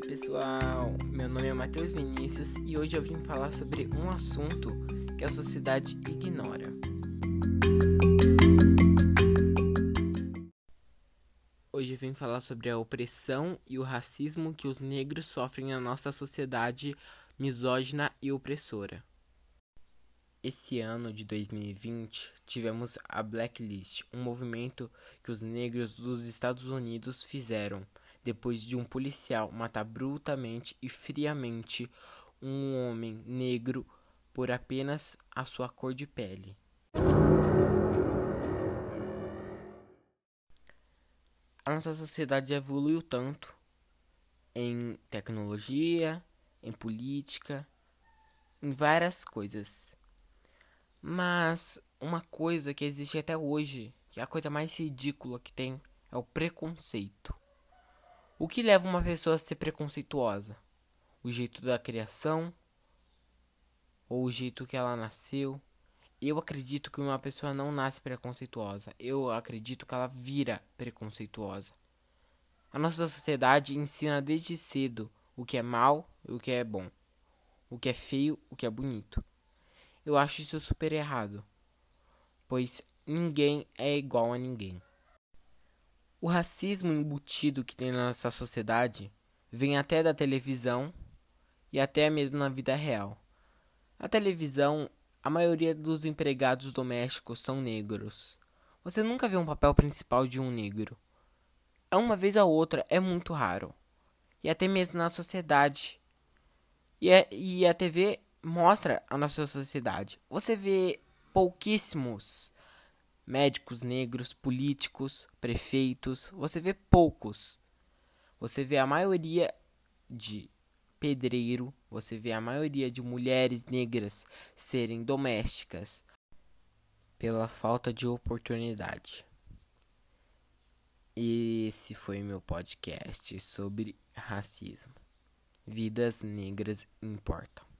pessoal, meu nome é Matheus Vinícius e hoje eu vim falar sobre um assunto que a sociedade ignora. Hoje eu vim falar sobre a opressão e o racismo que os negros sofrem na nossa sociedade misógina e opressora. Esse ano de 2020 tivemos a Blacklist, um movimento que os negros dos Estados Unidos fizeram depois de um policial matar brutalmente e friamente um homem negro por apenas a sua cor de pele. A nossa sociedade evoluiu tanto em tecnologia, em política, em várias coisas. Mas uma coisa que existe até hoje, que é a coisa mais ridícula que tem, é o preconceito. O que leva uma pessoa a ser preconceituosa? O jeito da criação? Ou o jeito que ela nasceu? Eu acredito que uma pessoa não nasce preconceituosa. Eu acredito que ela vira preconceituosa. A nossa sociedade ensina desde cedo o que é mal e o que é bom. O que é feio, o que é bonito. Eu acho isso super errado. Pois ninguém é igual a ninguém. O racismo embutido que tem na nossa sociedade vem até da televisão e até mesmo na vida real. Na televisão, a maioria dos empregados domésticos são negros. Você nunca vê um papel principal de um negro. É uma vez ou outra, é muito raro. E até mesmo na sociedade. E, é, e a TV mostra a nossa sociedade. Você vê pouquíssimos médicos negros, políticos, prefeitos, você vê poucos. Você vê a maioria de pedreiro, você vê a maioria de mulheres negras serem domésticas pela falta de oportunidade. Esse foi meu podcast sobre racismo. Vidas negras importam.